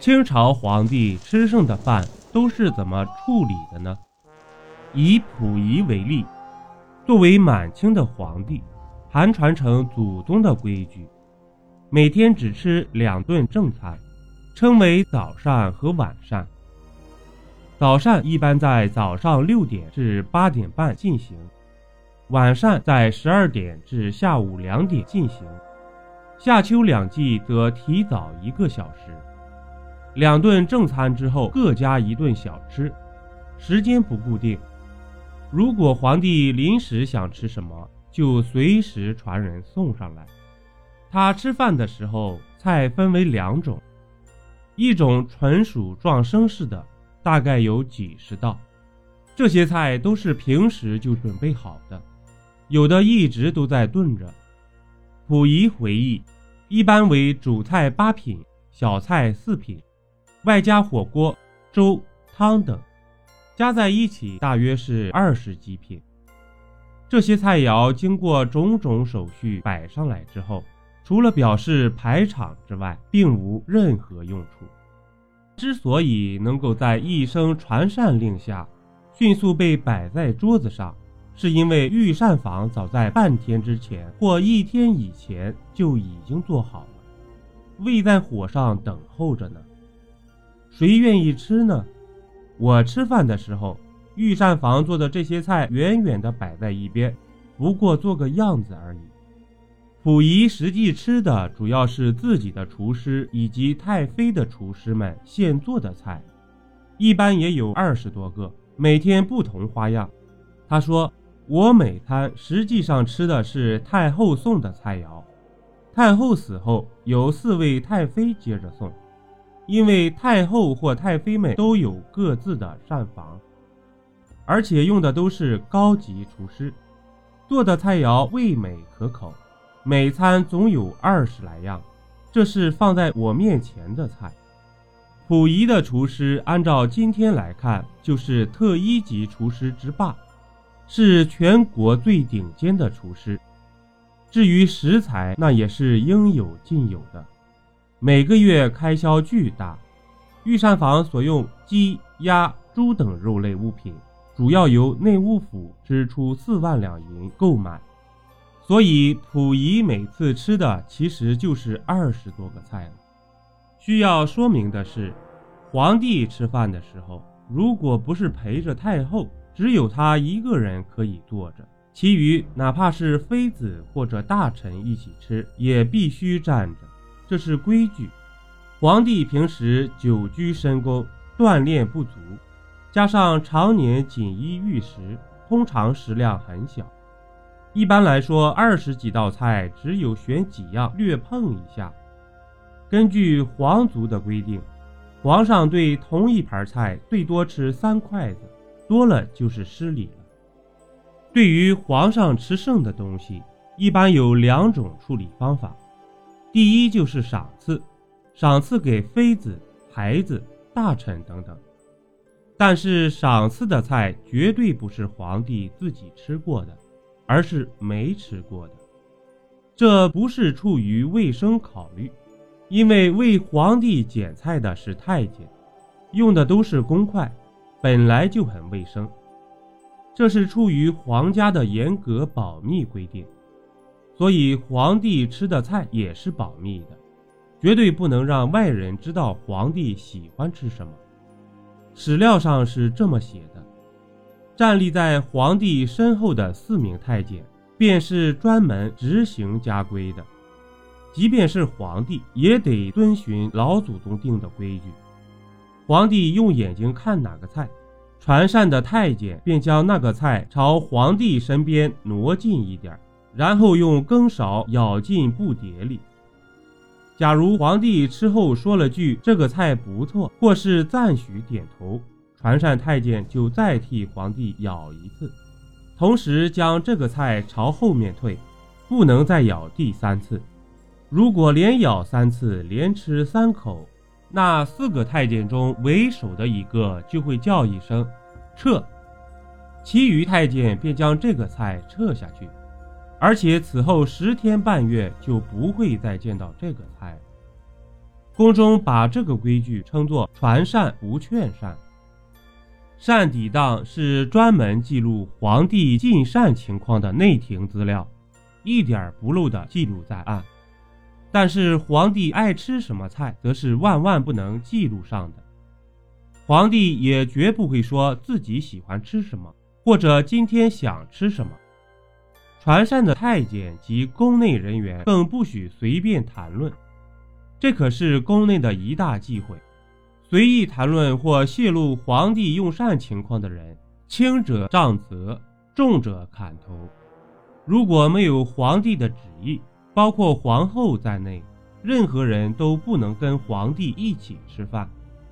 清朝皇帝吃剩的饭都是怎么处理的呢？以溥仪为例，作为满清的皇帝，还传承祖宗的规矩，每天只吃两顿正餐，称为早膳和晚膳。早膳一般在早上六点至八点半进行，晚膳在十二点至下午两点进行。夏秋两季则提早一个小时。两顿正餐之后各加一顿小吃，时间不固定。如果皇帝临时想吃什么，就随时传人送上来。他吃饭的时候，菜分为两种，一种纯属壮声式的。大概有几十道，这些菜都是平时就准备好的，有的一直都在炖着。溥仪回忆，一般为主菜八品，小菜四品，外加火锅、粥、汤等，加在一起大约是二十几品。这些菜肴经过种种手续摆上来之后，除了表示排场之外，并无任何用处。之所以能够在一声传膳令下迅速被摆在桌子上，是因为御膳房早在半天之前或一天以前就已经做好了，未在火上等候着呢。谁愿意吃呢？我吃饭的时候，御膳房做的这些菜远远地摆在一边，不过做个样子而已。溥仪实际吃的主要是自己的厨师以及太妃的厨师们现做的菜，一般也有二十多个，每天不同花样。他说：“我每餐实际上吃的是太后送的菜肴。太后死后，有四位太妃接着送，因为太后或太妃们都有各自的膳房，而且用的都是高级厨师，做的菜肴味美可口。”每餐总有二十来样，这是放在我面前的菜。溥仪的厨师，按照今天来看，就是特一级厨师之霸，是全国最顶尖的厨师。至于食材，那也是应有尽有的。每个月开销巨大，御膳房所用鸡、鸭、猪等肉类物品，主要由内务府支出四万两银购买。所以，溥仪每次吃的其实就是二十多个菜了。需要说明的是，皇帝吃饭的时候，如果不是陪着太后，只有他一个人可以坐着，其余哪怕是妃子或者大臣一起吃，也必须站着，这是规矩。皇帝平时久居深宫，锻炼不足，加上常年锦衣玉食，通常食量很小。一般来说，二十几道菜只有选几样略碰一下。根据皇族的规定，皇上对同一盘菜最多吃三筷子，多了就是失礼了。对于皇上吃剩的东西，一般有两种处理方法。第一就是赏赐，赏赐给妃子、孩子、大臣等等。但是赏赐的菜绝对不是皇帝自己吃过的。而是没吃过的，这不是出于卫生考虑，因为为皇帝捡菜的是太监，用的都是公筷，本来就很卫生。这是出于皇家的严格保密规定，所以皇帝吃的菜也是保密的，绝对不能让外人知道皇帝喜欢吃什么。史料上是这么写的。站立在皇帝身后的四名太监，便是专门执行家规的。即便是皇帝，也得遵循老祖宗定的规矩。皇帝用眼睛看哪个菜，传膳的太监便将那个菜朝皇帝身边挪近一点，然后用羹勺舀进布碟里。假如皇帝吃后说了句“这个菜不错”，或是赞许点头。传膳太监就再替皇帝舀一次，同时将这个菜朝后面退，不能再舀第三次。如果连舀三次，连吃三口，那四个太监中为首的一个就会叫一声“撤”，其余太监便将这个菜撤下去，而且此后十天半月就不会再见到这个菜了。宫中把这个规矩称作“传膳不劝膳”。膳底档是专门记录皇帝进膳情况的内廷资料，一点不漏的记录在案。但是皇帝爱吃什么菜，则是万万不能记录上的。皇帝也绝不会说自己喜欢吃什么，或者今天想吃什么。传膳的太监及宫内人员更不许随便谈论，这可是宫内的一大忌讳。随意谈论或泄露皇帝用膳情况的人，轻者杖责，重者砍头。如果没有皇帝的旨意，包括皇后在内，任何人都不能跟皇帝一起吃饭。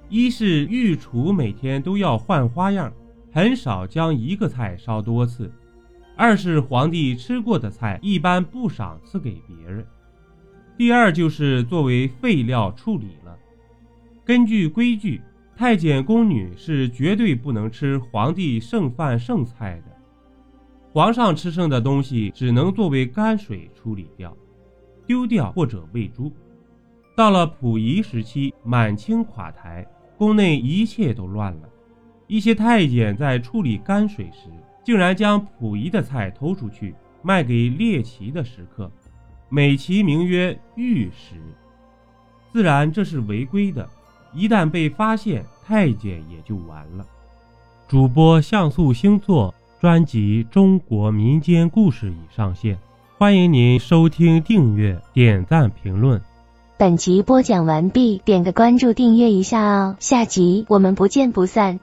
一是御厨每天都要换花样，很少将一个菜烧多次。二是皇帝吃过的菜一般不赏赐给别人。第二就是作为废料处理了。根据规矩，太监宫女是绝对不能吃皇帝剩饭剩菜的。皇上吃剩的东西只能作为泔水处理掉、丢掉或者喂猪。到了溥仪时期，满清垮台，宫内一切都乱了。一些太监在处理泔水时，竟然将溥仪的菜偷出去卖给猎奇的食客，美其名曰御食，自然这是违规的。一旦被发现，太监也就完了。主播像素星座专辑《中国民间故事》已上线，欢迎您收听、订阅、点赞、评论。本集播讲完毕，点个关注，订阅一下哦，下集我们不见不散。